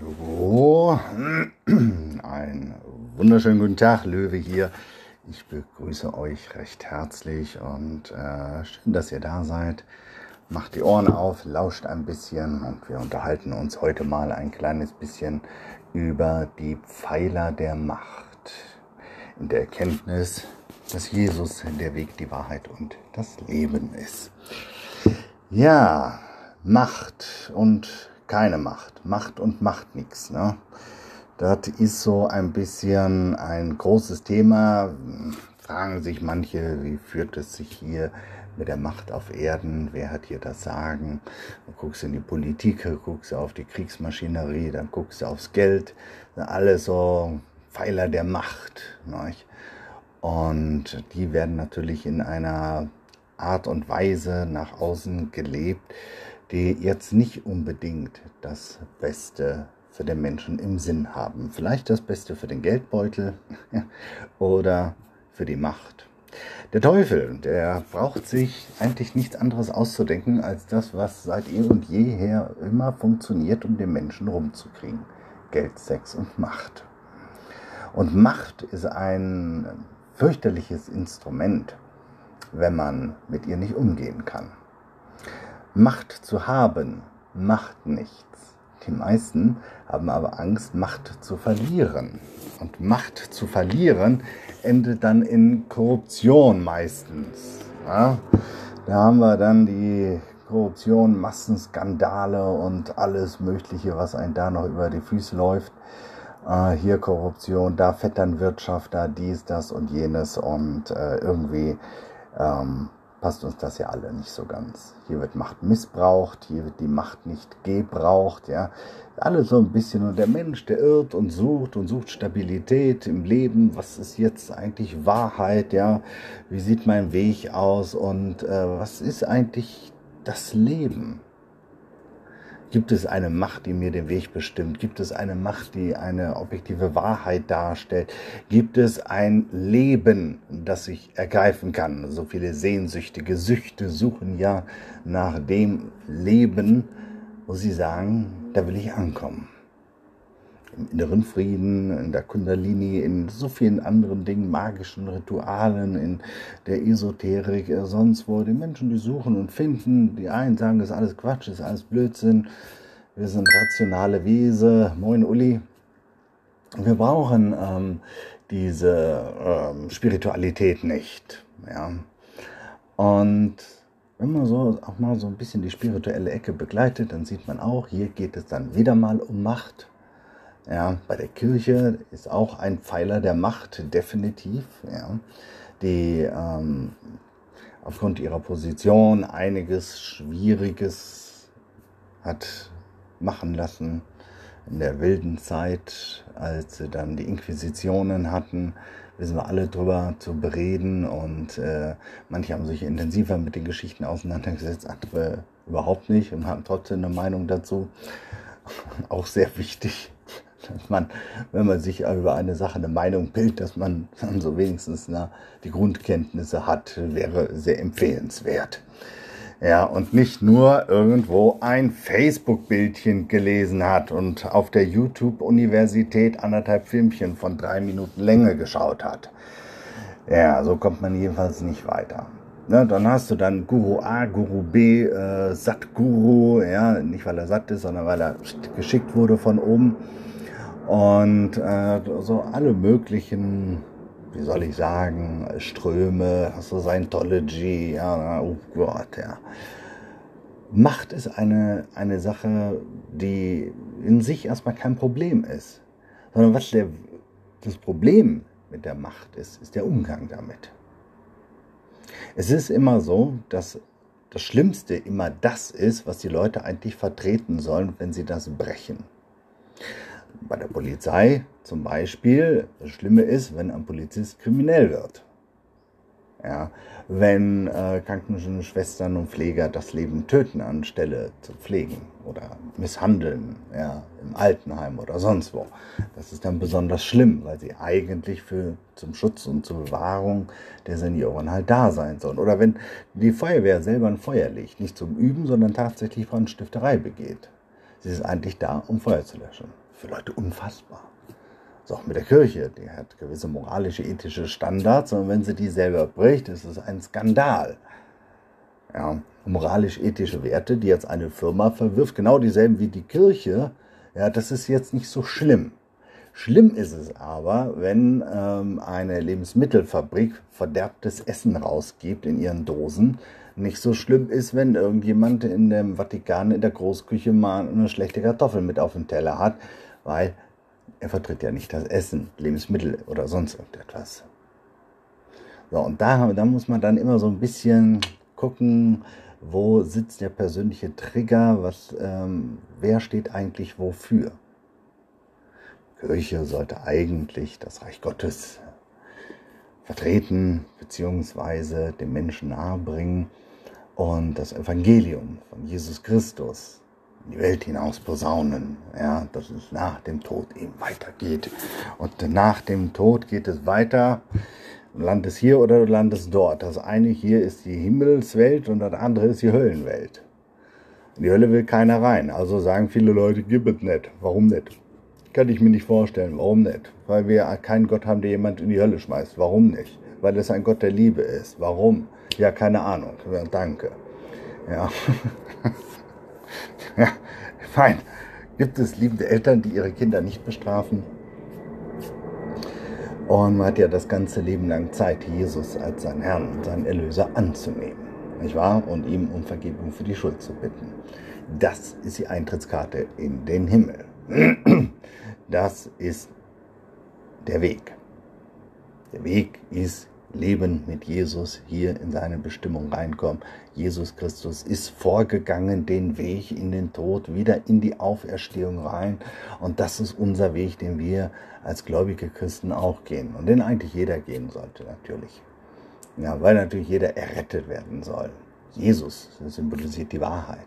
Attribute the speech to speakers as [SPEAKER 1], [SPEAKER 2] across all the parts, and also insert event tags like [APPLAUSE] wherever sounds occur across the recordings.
[SPEAKER 1] So, ein wunderschönen guten Tag, Löwe hier. Ich begrüße euch recht herzlich und äh, schön, dass ihr da seid. Macht die Ohren auf, lauscht ein bisschen und wir unterhalten uns heute mal ein kleines bisschen über die Pfeiler der Macht. In der Erkenntnis, dass Jesus der Weg, die Wahrheit und das Leben ist. Ja, Macht und keine Macht. Macht und macht nichts. Ne? Das ist so ein bisschen ein großes Thema. Fragen sich manche, wie führt es sich hier mit der Macht auf Erden? Wer hat hier das Sagen? Dann guckst du in die Politik, guckst du auf die Kriegsmaschinerie, dann guckst du aufs Geld. Alles so Pfeiler der Macht. Ne? Und die werden natürlich in einer Art und Weise nach außen gelebt, die jetzt nicht unbedingt das Beste für den Menschen im Sinn haben. Vielleicht das Beste für den Geldbeutel [LAUGHS] oder für die Macht. Der Teufel, der braucht sich eigentlich nichts anderes auszudenken als das, was seit eh und jeher immer funktioniert, um den Menschen rumzukriegen. Geld, Sex und Macht. Und Macht ist ein fürchterliches Instrument, wenn man mit ihr nicht umgehen kann. Macht zu haben macht nichts. Die meisten haben aber Angst, Macht zu verlieren. Und Macht zu verlieren endet dann in Korruption meistens. Ja? Da haben wir dann die Korruption, Massenskandale und alles Mögliche, was einem da noch über die Füße läuft. Äh, hier Korruption, da Vetternwirtschaft, da dies, das und jenes und äh, irgendwie ähm, passt uns das ja alle nicht so ganz. Hier wird Macht missbraucht, hier wird die Macht nicht gebraucht, ja. Alles so ein bisschen. Und der Mensch, der irrt und sucht und sucht Stabilität im Leben. Was ist jetzt eigentlich Wahrheit, ja? Wie sieht mein Weg aus und äh, was ist eigentlich das Leben? Gibt es eine Macht, die mir den Weg bestimmt? Gibt es eine Macht, die eine objektive Wahrheit darstellt? Gibt es ein Leben, das ich ergreifen kann? So viele sehnsüchtige Süchte suchen ja nach dem Leben, wo sie sagen, da will ich ankommen. Im inneren Frieden, in der Kundalini, in so vielen anderen Dingen, magischen Ritualen, in der Esoterik, äh, sonst wo. Die Menschen, die suchen und finden. Die einen sagen, das ist alles Quatsch, das ist alles Blödsinn. Wir sind rationale Wesen. Moin Uli. Wir brauchen ähm, diese ähm, Spiritualität nicht. Ja. Und wenn man so auch mal so ein bisschen die spirituelle Ecke begleitet, dann sieht man auch, hier geht es dann wieder mal um Macht. Ja, bei der Kirche ist auch ein Pfeiler der Macht, definitiv, ja, die ähm, aufgrund ihrer Position einiges Schwieriges hat machen lassen in der wilden Zeit, als sie dann die Inquisitionen hatten, wissen wir alle drüber zu bereden und äh, manche haben sich intensiver mit den Geschichten auseinandergesetzt, andere überhaupt nicht und hatten trotzdem eine Meinung dazu. [LAUGHS] Auch sehr wichtig dass man, wenn man sich über eine Sache eine Meinung bildet, dass man so wenigstens na, die Grundkenntnisse hat, wäre sehr empfehlenswert. Ja, und nicht nur irgendwo ein Facebook-Bildchen gelesen hat und auf der YouTube-Universität anderthalb Filmchen von drei Minuten Länge geschaut hat. Ja, so kommt man jedenfalls nicht weiter. Ne, dann hast du dann Guru A, Guru B, äh, Satguru, ja, nicht weil er satt ist, sondern weil er geschickt wurde von oben und äh, so alle möglichen, wie soll ich sagen, Ströme, hast du Scientology, ja, oh Gott, ja. Macht ist eine, eine Sache, die in sich erstmal kein Problem ist, sondern was der, das Problem mit der Macht ist, ist der Umgang damit. Es ist immer so, dass das Schlimmste immer das ist, was die Leute eigentlich vertreten sollen, wenn sie das brechen bei der Polizei zum Beispiel, das Schlimme ist, wenn ein Polizist kriminell wird. Ja, wenn äh, Krankenschwestern und Pfleger das Leben töten anstelle zu pflegen oder misshandeln, ja, im Altenheim oder sonst wo. Das ist dann besonders schlimm, weil sie eigentlich für zum Schutz und zur Bewahrung der Senioren halt da sein sollen. Oder wenn die Feuerwehr selber ein Feuer legt, nicht zum Üben, sondern tatsächlich Brandstifterei begeht. Sie ist eigentlich da, um Feuer zu löschen. Für Leute unfassbar. Das ist auch mit der Kirche, die hat gewisse moralische, ethische Standards und wenn sie die selber bricht, ist es ein Skandal. Ja, moralisch-ethische Werte, die jetzt eine Firma verwirft, genau dieselben wie die Kirche, ja, das ist jetzt nicht so schlimm. Schlimm ist es aber, wenn ähm, eine Lebensmittelfabrik verderbtes Essen rausgibt in ihren Dosen. Nicht so schlimm ist, wenn irgendjemand in dem Vatikan in der Großküche mal eine schlechte Kartoffel mit auf dem Teller hat, weil er vertritt ja nicht das Essen, Lebensmittel oder sonst irgendetwas. So, und da, da muss man dann immer so ein bisschen gucken, wo sitzt der persönliche Trigger, was, ähm, wer steht eigentlich wofür. Kirche sollte eigentlich das Reich Gottes vertreten bzw. dem Menschen nahebringen und das Evangelium von Jesus Christus in die Welt hinaus posaunen, ja, dass es nach dem Tod eben weitergeht. Und nach dem Tod geht es weiter Du landest hier oder du landest dort. Das eine hier ist die Himmelswelt und das andere ist die Höllenwelt. In die Hölle will keiner rein. Also sagen viele Leute, gib es nicht. Warum nicht? Kann ich mir nicht vorstellen. Warum nicht? Weil wir keinen Gott haben, der jemand in die Hölle schmeißt. Warum nicht? Weil es ein Gott der Liebe ist. Warum? Ja, keine Ahnung. Ja, danke. Ja. [LAUGHS] ja, fein. Gibt es liebende Eltern, die ihre Kinder nicht bestrafen? Und man hat ja das ganze Leben lang Zeit, Jesus als seinen Herrn und seinen Erlöser anzunehmen. Nicht wahr? Und ihm um Vergebung für die Schuld zu bitten. Das ist die Eintrittskarte in den Himmel. Das ist der Weg. Der Weg ist Leben mit Jesus hier in seine Bestimmung reinkommen. Jesus Christus ist vorgegangen den Weg in den Tod, wieder in die Auferstehung rein. Und das ist unser Weg, den wir als gläubige Christen auch gehen. Und den eigentlich jeder gehen sollte, natürlich. Ja, weil natürlich jeder errettet werden soll. Jesus symbolisiert die Wahrheit.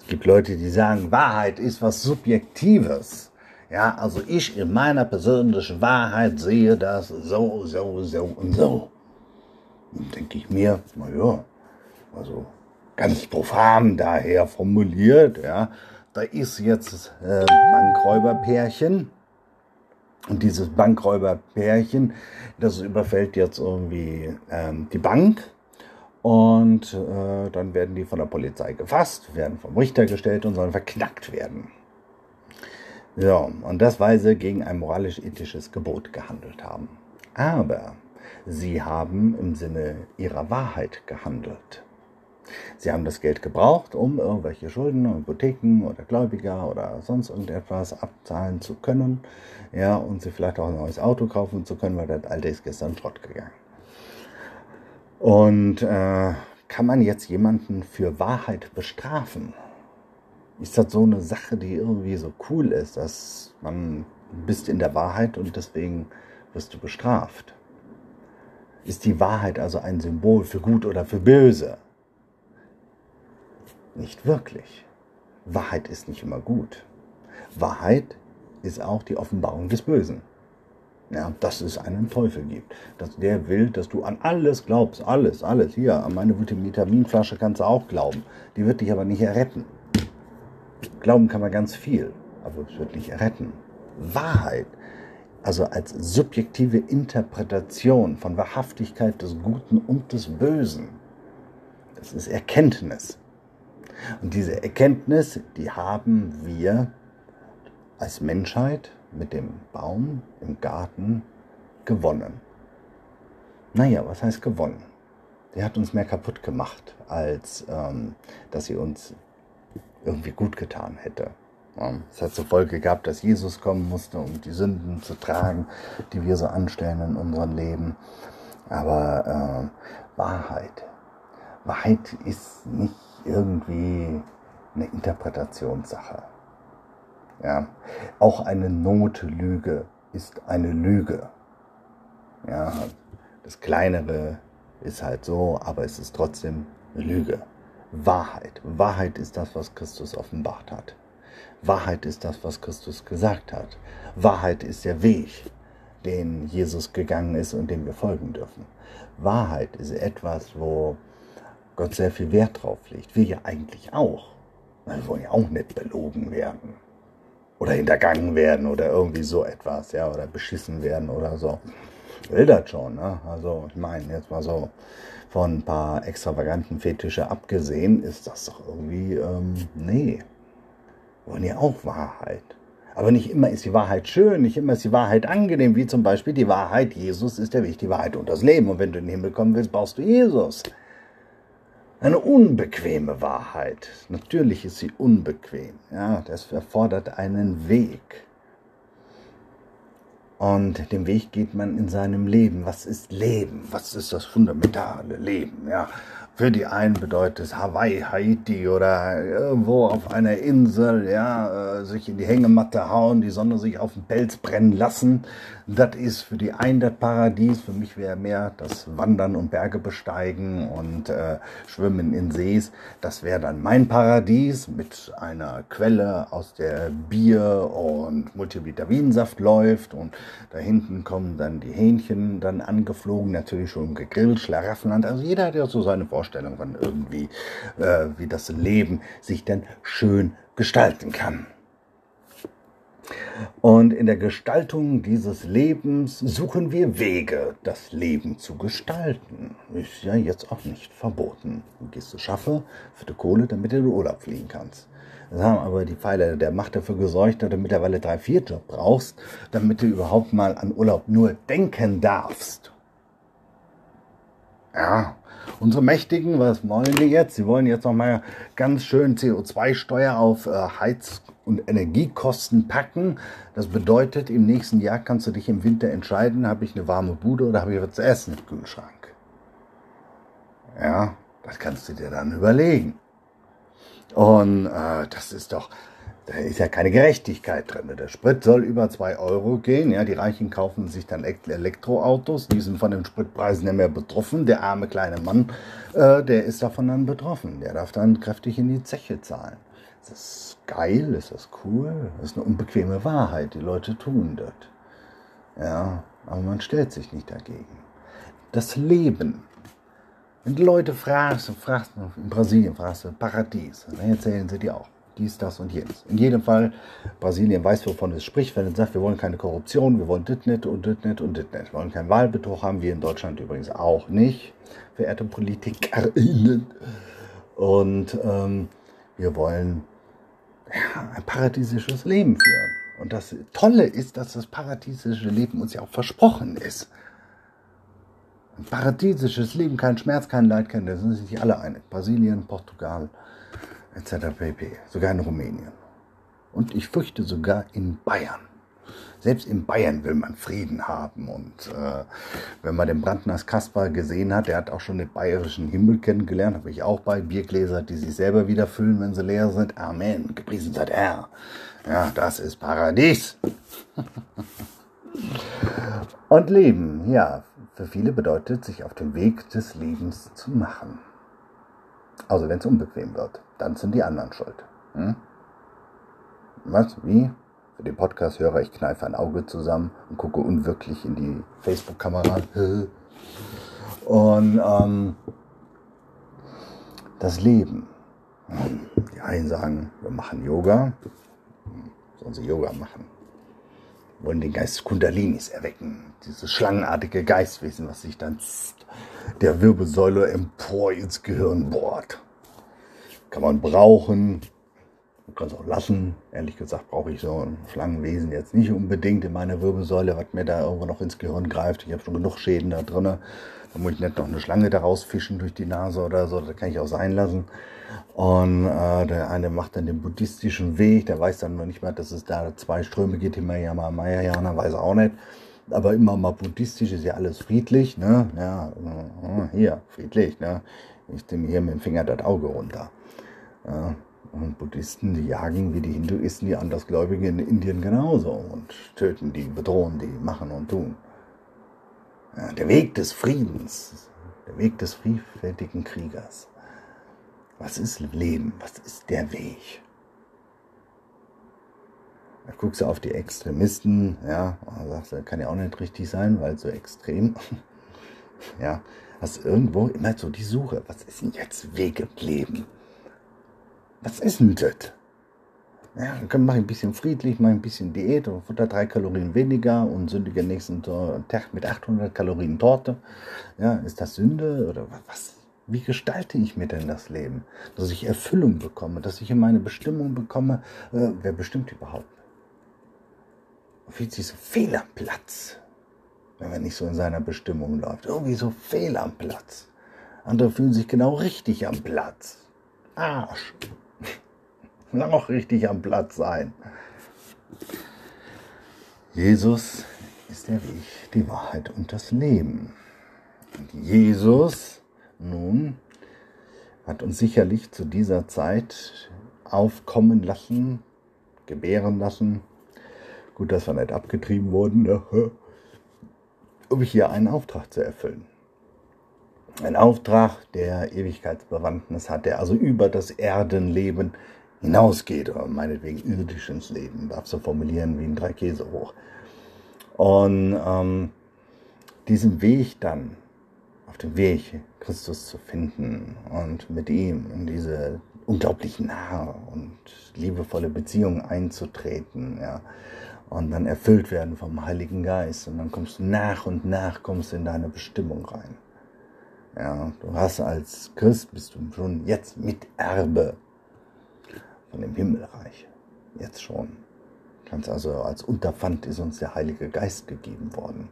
[SPEAKER 1] Es gibt Leute, die sagen, Wahrheit ist was Subjektives. Ja, also ich in meiner persönlichen Wahrheit sehe das so, so, so und so. Dann denke ich mir, naja, also ganz profan daher formuliert, ja, da ist jetzt äh, Bankräuberpärchen und dieses Bankräuberpärchen, das überfällt jetzt irgendwie ähm, die Bank und äh, dann werden die von der Polizei gefasst, werden vom Richter gestellt und sollen verknackt werden. Ja, und das, weil sie gegen ein moralisch-ethisches Gebot gehandelt haben. Aber sie haben im Sinne ihrer Wahrheit gehandelt. Sie haben das Geld gebraucht, um irgendwelche Schulden, Hypotheken oder Gläubiger oder sonst irgendetwas abzahlen zu können. Ja, und sie vielleicht auch ein neues Auto kaufen zu können, weil das alte ist gestern Schrott gegangen. Und äh, kann man jetzt jemanden für Wahrheit bestrafen? Ist das so eine Sache, die irgendwie so cool ist, dass man bist in der Wahrheit und deswegen wirst du bestraft. Ist die Wahrheit also ein Symbol für gut oder für böse? Nicht wirklich. Wahrheit ist nicht immer gut. Wahrheit ist auch die Offenbarung des Bösen. Ja, dass es einen Teufel gibt. Dass der will, dass du an alles glaubst. Alles, alles. Hier, an meine Vitaminflasche kannst du auch glauben. Die wird dich aber nicht erretten. Glauben kann man ganz viel, aber es wird nicht retten. Wahrheit, also als subjektive Interpretation von Wahrhaftigkeit des Guten und des Bösen, das ist Erkenntnis. Und diese Erkenntnis, die haben wir als Menschheit mit dem Baum im Garten gewonnen. Naja, was heißt gewonnen? Der hat uns mehr kaputt gemacht, als ähm, dass sie uns irgendwie gut getan hätte. Es hat zur Folge gehabt, dass Jesus kommen musste, um die Sünden zu tragen, die wir so anstellen in unserem Leben. Aber äh, Wahrheit, Wahrheit ist nicht irgendwie eine Interpretationssache. Ja, auch eine Notlüge ist eine Lüge. Ja, das Kleinere ist halt so, aber es ist trotzdem eine Lüge. Wahrheit. Wahrheit ist das, was Christus offenbart hat. Wahrheit ist das, was Christus gesagt hat. Wahrheit ist der Weg, den Jesus gegangen ist und dem wir folgen dürfen. Wahrheit ist etwas, wo Gott sehr viel Wert drauf legt. Wir ja eigentlich auch. Wir wollen ja auch nicht belogen werden. oder hintergangen werden oder irgendwie so etwas, ja, oder beschissen werden oder so. Will das schon, ne? Also ich meine, jetzt mal so von ein paar extravaganten Fetische abgesehen, ist das doch irgendwie, ähm, nee. Wollen ja auch Wahrheit. Aber nicht immer ist die Wahrheit schön, nicht immer ist die Wahrheit angenehm, wie zum Beispiel die Wahrheit, Jesus ist der Weg, die Wahrheit und das Leben. Und wenn du in den Himmel kommen willst, brauchst du Jesus. Eine unbequeme Wahrheit. Natürlich ist sie unbequem. Ja, das erfordert einen Weg. Und den Weg geht man in seinem Leben. Was ist Leben? Was ist das fundamentale Leben? Ja, für die einen bedeutet es Hawaii, Haiti oder irgendwo auf einer Insel, ja, äh, sich in die Hängematte hauen, die Sonne sich auf den Pelz brennen lassen. Das ist für die einen das Paradies. Für mich wäre mehr das Wandern und Berge besteigen und äh, Schwimmen in Sees. Das wäre dann mein Paradies mit einer Quelle, aus der Bier und Multivitaminsaft läuft. Und da hinten kommen dann die Hähnchen dann angeflogen, natürlich schon gegrillt, Schlaraffenland. Also jeder hat ja so seine Vorstellung. Vorstellung von irgendwie, äh, wie das Leben sich dann schön gestalten kann. Und in der Gestaltung dieses Lebens suchen wir Wege, das Leben zu gestalten. Ist ja jetzt auch nicht verboten. Du gehst zu Schaffe für die Kohle, damit du in Urlaub fliegen kannst. Das haben aber die Pfeiler der Macht dafür gesorgt, dass du mittlerweile drei, vier Job brauchst, damit du überhaupt mal an Urlaub nur denken darfst. Ja, Unsere Mächtigen, was wollen die jetzt? Sie wollen jetzt noch mal ganz schön CO2-Steuer auf äh, Heiz- und Energiekosten packen. Das bedeutet, im nächsten Jahr kannst du dich im Winter entscheiden, habe ich eine warme Bude oder habe ich was zu essen im Kühlschrank. Ja, das kannst du dir dann überlegen. Und äh, das ist doch, da ist ja keine Gerechtigkeit drin. Der Sprit soll über 2 Euro gehen. Ja, die Reichen kaufen sich dann Elektroautos. Die sind von den Spritpreisen nicht mehr betroffen. Der arme kleine Mann, äh, der ist davon dann betroffen. Der darf dann kräftig in die Zeche zahlen. Ist das geil? Ist das cool? Das ist eine unbequeme Wahrheit. Die Leute tun das. Ja, aber man stellt sich nicht dagegen. Das Leben. Wenn die Leute fragst, fragst in Brasilien fragst du Paradies, dann erzählen sie dir auch dies, das und jenes. In jedem Fall, Brasilien weiß, wovon es spricht, wenn es sagt, wir wollen keine Korruption, wir wollen dit nicht und dit nicht und dit nicht. Wir wollen keinen Wahlbetrug haben, wir in Deutschland übrigens auch nicht, verehrte PolitikerInnen. Und ähm, wir wollen ja, ein paradiesisches Leben führen. Und das Tolle ist, dass das paradiesische Leben uns ja auch versprochen ist. Ein paradiesisches Leben, kein Schmerz, kein Leid, kein, da sind sich alle einig. Brasilien, Portugal, etc. pp. Sogar in Rumänien. Und ich fürchte sogar in Bayern. Selbst in Bayern will man Frieden haben. Und äh, wenn man den Brandners Kaspar gesehen hat, der hat auch schon den bayerischen Himmel kennengelernt, habe ich auch bei Biergläser, die sich selber wieder füllen, wenn sie leer sind. Amen. Gepriesen sei er. Ja, das ist Paradies. [LAUGHS] Und Leben, ja, für viele bedeutet, sich auf den Weg des Lebens zu machen. Also wenn es unbequem wird dann sind die anderen schuld. Hm? Was? Wie? Für den Podcast-Hörer, ich kneife ein Auge zusammen und gucke unwirklich in die Facebook-Kamera. [LAUGHS] Und ähm, das Leben. Die einen sagen, wir machen Yoga. Sollen sie Yoga machen? Wollen den Geist Kundalinis erwecken. Dieses schlangenartige Geistwesen, was sich dann der Wirbelsäule empor ins Gehirn bohrt. Kann man brauchen. Man kann es auch lassen. Ehrlich gesagt brauche ich so ein Schlangenwesen jetzt nicht unbedingt in meiner Wirbelsäule, was mir da irgendwo noch ins Gehirn greift. Ich habe schon genug Schäden da drin. Da muss ich nicht noch eine Schlange daraus fischen durch die Nase oder so. Das kann ich auch sein lassen. Und äh, der eine macht dann den buddhistischen Weg. Der weiß dann noch nicht mal, dass es da zwei Ströme gibt. Himayama, Mahayana, weiß er auch nicht. Aber immer mal buddhistisch ist ja alles friedlich. Ne? Ja, äh, hier, friedlich. Ne? Ich nehme hier mit dem Finger das Auge runter. Ja, und Buddhisten, die jagen wie die Hinduisten, die Andersgläubigen in Indien genauso und töten die, bedrohen die, machen und tun. Ja, der Weg des Friedens, der Weg des friedfertigen Kriegers. Was ist Leben? Was ist der Weg? Da guckst du auf die Extremisten, ja, und sagst, das kann ja auch nicht richtig sein, weil so extrem. [LAUGHS] ja, hast irgendwo immer so die Suche. Was ist denn jetzt Weg im Leben? Was ist denn das? Ja, dann mache ich ein bisschen friedlich, mache ein bisschen Diät und futter drei Kalorien weniger und sündige nächsten Tag mit 800 Kalorien Torte. Ja, ist das Sünde oder was? Wie gestalte ich mir denn das Leben? Dass ich Erfüllung bekomme, dass ich in meine Bestimmung bekomme. Äh, wer bestimmt überhaupt? Fühlt sich so fehl am Platz, wenn man nicht so in seiner Bestimmung läuft. Irgendwie so fehl am Platz. Andere fühlen sich genau richtig am Platz. Arsch. Auch richtig am Platz sein. Jesus ist der Weg, die Wahrheit und das Leben. Und Jesus nun hat uns sicherlich zu dieser Zeit aufkommen lassen, gebären lassen. Gut, dass wir nicht abgetrieben wurden, ne? [LAUGHS] um hier einen Auftrag zu erfüllen. Ein Auftrag, der Ewigkeitsbewandtnis hat, der also über das Erdenleben hinausgeht, oder meinetwegen irdisch ins Leben, darf so formulieren wie ein Dreikäse hoch. Und ähm, diesen Weg dann, auf dem Weg, Christus zu finden und mit ihm in diese unglaublich nahe und liebevolle Beziehung einzutreten, ja, und dann erfüllt werden vom Heiligen Geist und dann kommst du nach und nach kommst in deine Bestimmung rein. Ja, du hast als Christ bist du schon jetzt Miterbe von dem Himmelreich. Jetzt schon. Kannst also als Unterpfand ist uns der Heilige Geist gegeben worden.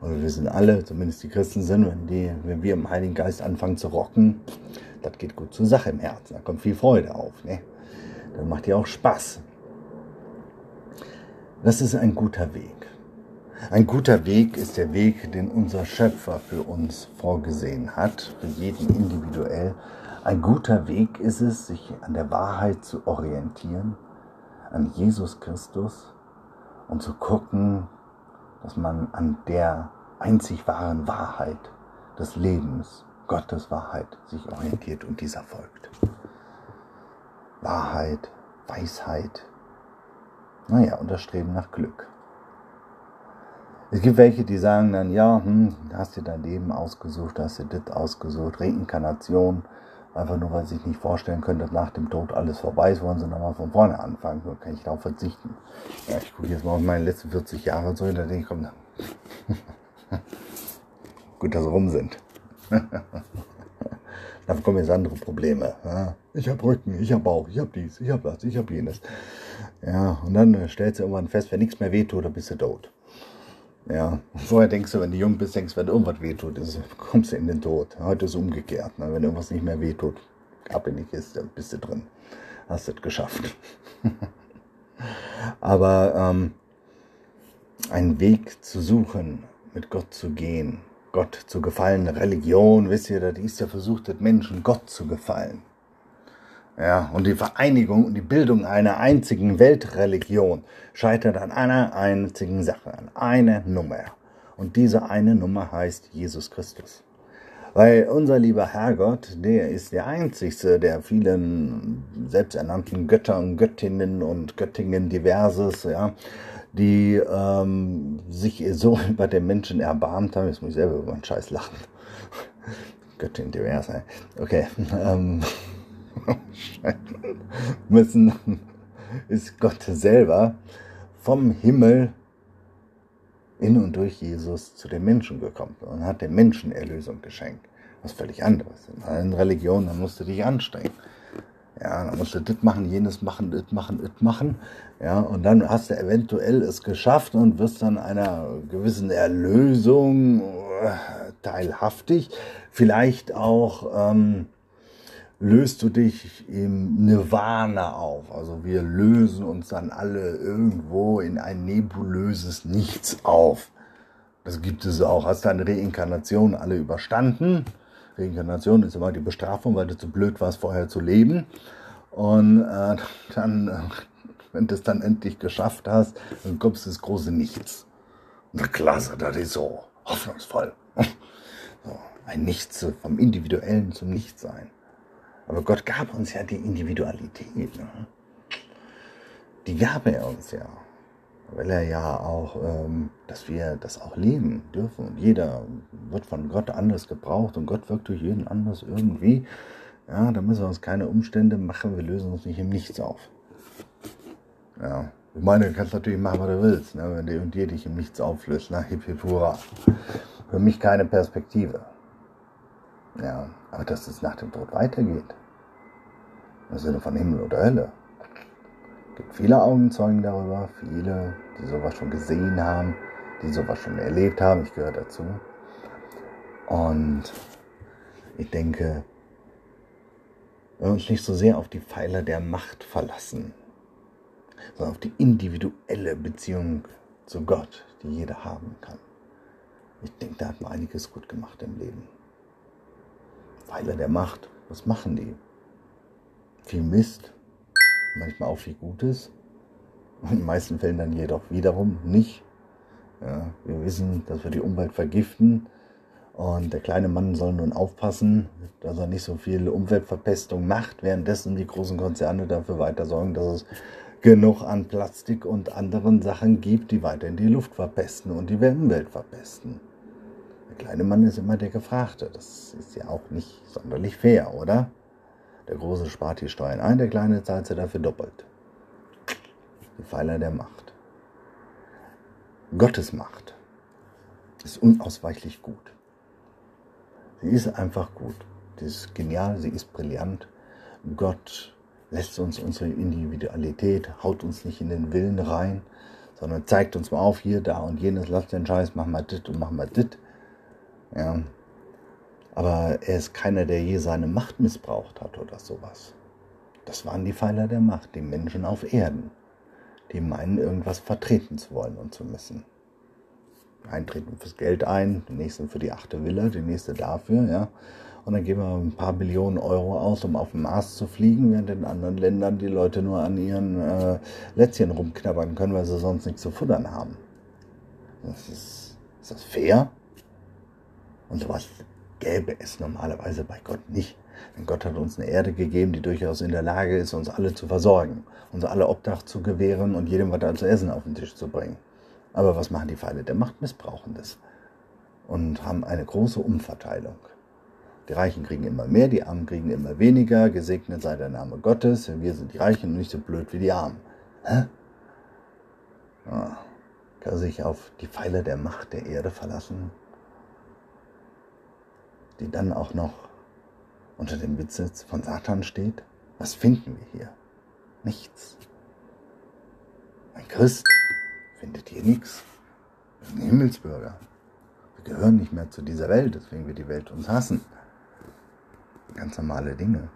[SPEAKER 1] Und wir sind alle, zumindest die Christen sind, wenn, die, wenn wir im Heiligen Geist anfangen zu rocken, das geht gut zur Sache im Herzen. Da kommt viel Freude auf. Ne? Dann macht ihr auch Spaß. Das ist ein guter Weg. Ein guter Weg ist der Weg, den unser Schöpfer für uns vorgesehen hat, für jeden individuell. Ein guter Weg ist es, sich an der Wahrheit zu orientieren, an Jesus Christus und zu gucken, dass man an der einzig wahren Wahrheit des Lebens, Gottes Wahrheit, sich orientiert und dieser folgt. Wahrheit, Weisheit, naja, und das Streben nach Glück. Es gibt welche, die sagen dann, ja, hm, hast du dein Leben ausgesucht, hast du das ausgesucht, Reinkarnation, einfach nur, weil sie sich nicht vorstellen können, dass nach dem Tod alles vorbei ist, wollen sie nochmal von vorne anfangen, nur kann ich darauf verzichten. Ja, ich gucke jetzt mal auf meine letzten 40 Jahre und da denke ich, komm, [LAUGHS] gut, dass sie rum sind. [LAUGHS] Dann kommen jetzt andere Probleme. Ja, ich habe Rücken, ich habe Bauch, ich habe dies, ich habe das, ich habe jenes. Ja, und dann stellst du irgendwann fest, wenn nichts mehr wehtut, dann bist du tot. Ja, vorher denkst du, wenn du jung bist, denkst du, wenn irgendwas wehtut, ist, kommst du in den Tod. Heute ist es umgekehrt. Ne? Wenn irgendwas nicht mehr wehtut, ab in die Kiste, bist du drin. Hast du es geschafft. [LAUGHS] Aber ähm, einen Weg zu suchen, mit Gott zu gehen, Gott zu gefallen, Religion, wisst ihr, das ist ja versucht, Menschen Gott zu gefallen. Ja, und die Vereinigung und die Bildung einer einzigen Weltreligion scheitert an einer einzigen Sache, an einer Nummer. Und diese eine Nummer heißt Jesus Christus. Weil unser lieber Herrgott, der ist der einzigste der vielen selbsternannten Götter und Göttinnen und Göttingen diverses, ja, die ähm, sich so [LAUGHS] über den Menschen erbarmt haben. Jetzt muss ich selber über einen Scheiß lachen. [LAUGHS] Göttin divers, okay. [LAUGHS] Ähm, [LAUGHS] müssen, ist Gott selber vom Himmel in und durch Jesus zu den Menschen gekommen und hat den Menschen Erlösung geschenkt. Was völlig anderes. In allen Religionen, dann musst du dich anstrengen. Ja, dann musst du das machen, jenes machen, das machen, das machen. Ja, und dann hast du eventuell es geschafft und wirst dann einer gewissen Erlösung äh, teilhaftig. Vielleicht auch ähm, löst du dich im Nirvana auf. Also wir lösen uns dann alle irgendwo in ein nebulöses Nichts auf. Das gibt es auch. Hast deine Reinkarnation alle überstanden? Reinkarnation ist immer die Bestrafung, weil du zu blöd warst, vorher zu leben. Und äh, dann, äh, wenn du es dann endlich geschafft hast, dann kommst du ins große Nichts. Na klasse, das ist so hoffnungsvoll. [LAUGHS] So, ein Nichts vom Individuellen zum Nichtsein. Aber Gott gab uns ja die Individualität. Ne? Die gab er uns ja. Weil er ja auch, ähm, dass wir das auch leben dürfen. Und jeder wird von Gott anders gebraucht und Gott wirkt durch jeden anders irgendwie. Ja, da müssen wir uns keine Umstände machen, wir lösen uns nicht im Nichts auf. Ja. Ich meine, du kannst natürlich machen, was du willst, ne? wenn dir und dir dich im Nichts auflöst. Ne? Hip, hip, hurra. Für mich keine Perspektive. Ja, aber dass es nach dem Tod weitergeht. Im Sinne von Himmel oder Hölle. Es gibt viele Augenzeugen darüber, viele, die sowas schon gesehen haben, die sowas schon erlebt haben. Ich gehöre dazu. Und ich denke, wenn wir uns nicht so sehr auf die Pfeiler der Macht verlassen, sondern auf die individuelle Beziehung zu Gott, die jeder haben kann. Ich denke, da hat man einiges gut gemacht im Leben. Pfeiler der Macht, was machen die? Viel Mist, manchmal auch viel Gutes, in den meisten Fällen dann jedoch wiederum nicht. Ja, wir wissen, dass wir die Umwelt vergiften und der kleine Mann soll nun aufpassen, dass er nicht so viel Umweltverpestung macht, währenddessen die großen Konzerne dafür weiter sorgen, dass es genug an Plastik und anderen Sachen gibt, die weiter in die Luft verpesten und die Umwelt verpesten. Der kleine Mann ist immer der Gefragte. Das ist ja auch nicht sonderlich fair, oder? Der Große spart die Steuern ein, der Kleine zahlt sie dafür doppelt. Die Pfeiler der Macht. Gottes Macht ist unausweichlich gut. Sie ist einfach gut. Sie ist genial, sie ist brillant. Gott lässt uns unsere Individualität, haut uns nicht in den Willen rein, sondern zeigt uns mal auf, hier, da und jenes, lass den Scheiß, mach mal dit und mach mal dit. Ja. Aber er ist keiner, der je seine Macht missbraucht hat oder sowas. Das waren die Pfeiler der Macht, die Menschen auf Erden, die meinen, irgendwas vertreten zu wollen und zu müssen. Eintreten fürs Geld ein, die nächsten für die achte Villa, die nächste dafür, ja. Und dann geben wir ein paar Billionen Euro aus, um auf den Mars zu fliegen, während in anderen Ländern die Leute nur an ihren äh, Lätzchen rumknabbern können, weil sie sonst nichts zu futtern haben. Das ist, ist das fair? Und sowas gäbe es normalerweise bei Gott nicht. Denn Gott hat uns eine Erde gegeben, die durchaus in der Lage ist, uns alle zu versorgen, uns alle Obdach zu gewähren und jedem was zu essen auf den Tisch zu bringen. Aber was machen die Feinde der Macht? Missbrauchen das und haben eine große Umverteilung. Die Reichen kriegen immer mehr, die Armen kriegen immer weniger. Gesegnet sei der Name Gottes. Wir sind die Reichen und nicht so blöd wie die Armen. Hä? Ah, kann sich auf die Pfeiler der Macht der Erde verlassen, die dann auch noch unter dem Besitz von Satan steht? Was finden wir hier? Nichts. Ein Christ findet hier nichts. Ein Himmelsbürger. Wir gehören nicht mehr zu dieser Welt, deswegen wird die Welt uns hassen. Ganz normale Dinge.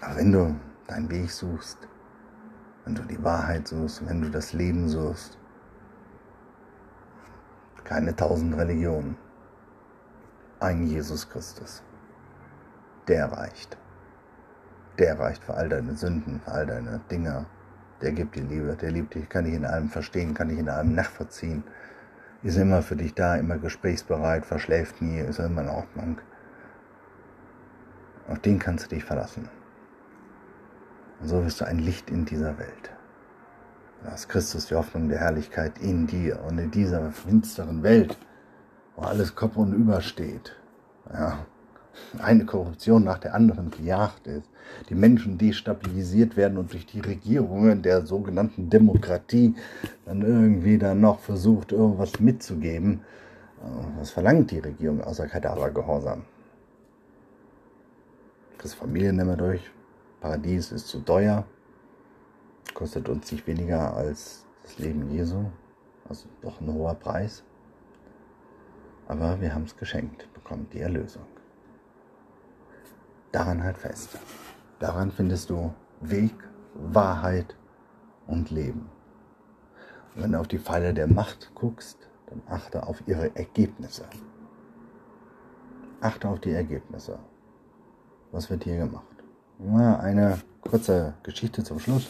[SPEAKER 1] Aber wenn du deinen Weg suchst, wenn du die Wahrheit suchst, wenn du das Leben suchst, keine tausend Religionen, ein Jesus Christus, der reicht. Der reicht für all deine Sünden, für all deine Dinge. Der gibt dir Liebe, der liebt dich, kann dich in allem verstehen, kann dich in allem nachvollziehen ist immer für dich da, immer gesprächsbereit, verschläft nie, ist immer in Ordnung. Auf den kannst du dich verlassen. Und so wirst du ein Licht in dieser Welt. Du hast Christus die Hoffnung der Herrlichkeit in dir und in dieser finsteren Welt, wo alles Kopf und über steht. Ja, eine Korruption nach der anderen gejagt ist, die Menschen destabilisiert werden und durch die Regierungen der sogenannten Demokratie dann irgendwie dann noch versucht, irgendwas mitzugeben. Äh, was verlangt die Regierung außer Kadavergehorsam? Das Familien wir durch. Paradies ist zu teuer. Kostet uns nicht weniger als das Leben Jesu. Also doch ein hoher Preis. Aber wir haben es geschenkt, bekommen die Erlösung daran halt fest. Daran findest du Weg, Wahrheit und Leben. Und wenn du auf die Pfeile der Macht guckst, dann achte auf ihre Ergebnisse. Achte auf die Ergebnisse. Was wird hier gemacht? Eine kurze Geschichte zum Schluss.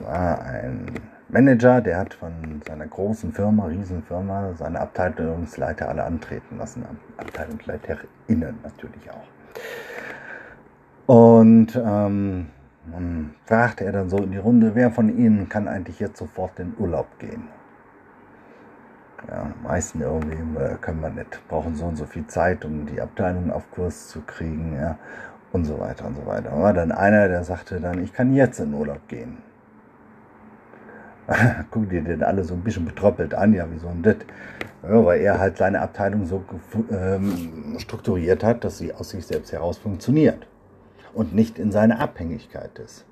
[SPEAKER 1] War ein Manager, der hat von seiner großen Firma, Riesenfirma, seine Abteilungsleiter alle antreten lassen. AbteilungsleiterInnen natürlich auch. Und ähm, dann fragte er dann so in die Runde, wer von Ihnen kann eigentlich jetzt sofort in Urlaub gehen? Ja, meisten irgendwie äh, können wir nicht, brauchen so und so viel Zeit, um die Abteilung auf Kurs zu kriegen. Ja. und so weiter und so weiter. War dann einer, der sagte dann, ich kann jetzt in Urlaub gehen. [LAUGHS] Gucken die den alle so ein bisschen betroppelt an, ja, wie so ein Dit. Ja, weil er halt seine Abteilung so ähm, strukturiert hat, dass sie aus sich selbst heraus funktioniert und nicht in seiner Abhängigkeit ist.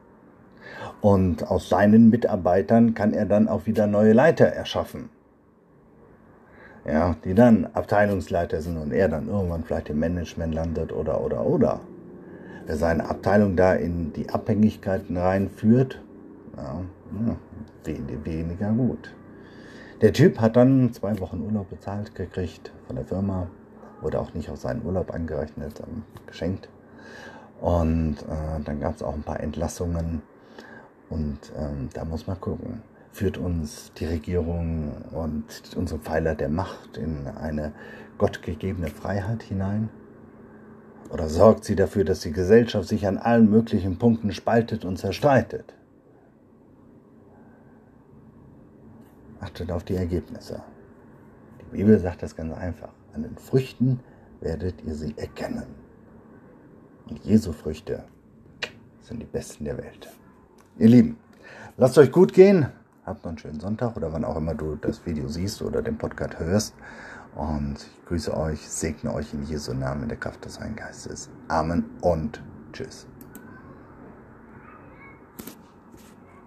[SPEAKER 1] Und aus seinen Mitarbeitern kann er dann auch wieder neue Leiter erschaffen. Ja, die dann Abteilungsleiter sind und er dann irgendwann vielleicht im Management landet oder, oder, oder. Wer seine Abteilung da in die Abhängigkeiten reinführt, ja, ja, weniger gut. Der Typ hat dann zwei Wochen Urlaub bezahlt gekriegt von der Firma, wurde auch nicht auf seinen Urlaub angerechnet, ähm, geschenkt. Und äh, dann gab es auch ein paar Entlassungen und ähm, da muss man gucken. Führt uns die Regierung und unsere Pfeiler der Macht in eine gottgegebene Freiheit hinein? Oder sorgt sie dafür, dass die Gesellschaft sich an allen möglichen Punkten spaltet und zerstreitet? Achtet auf die Ergebnisse. Die Bibel sagt das ganz einfach. An den Früchten werdet ihr sie erkennen. Und Jesu Früchte sind die besten der Welt. Ihr Lieben, lasst euch gut gehen. Habt noch einen schönen Sonntag oder wann auch immer du das Video siehst oder den Podcast hörst. Und ich grüße euch, segne euch in Jesu Namen in der Kraft des Heiligen Geistes. Amen und tschüss.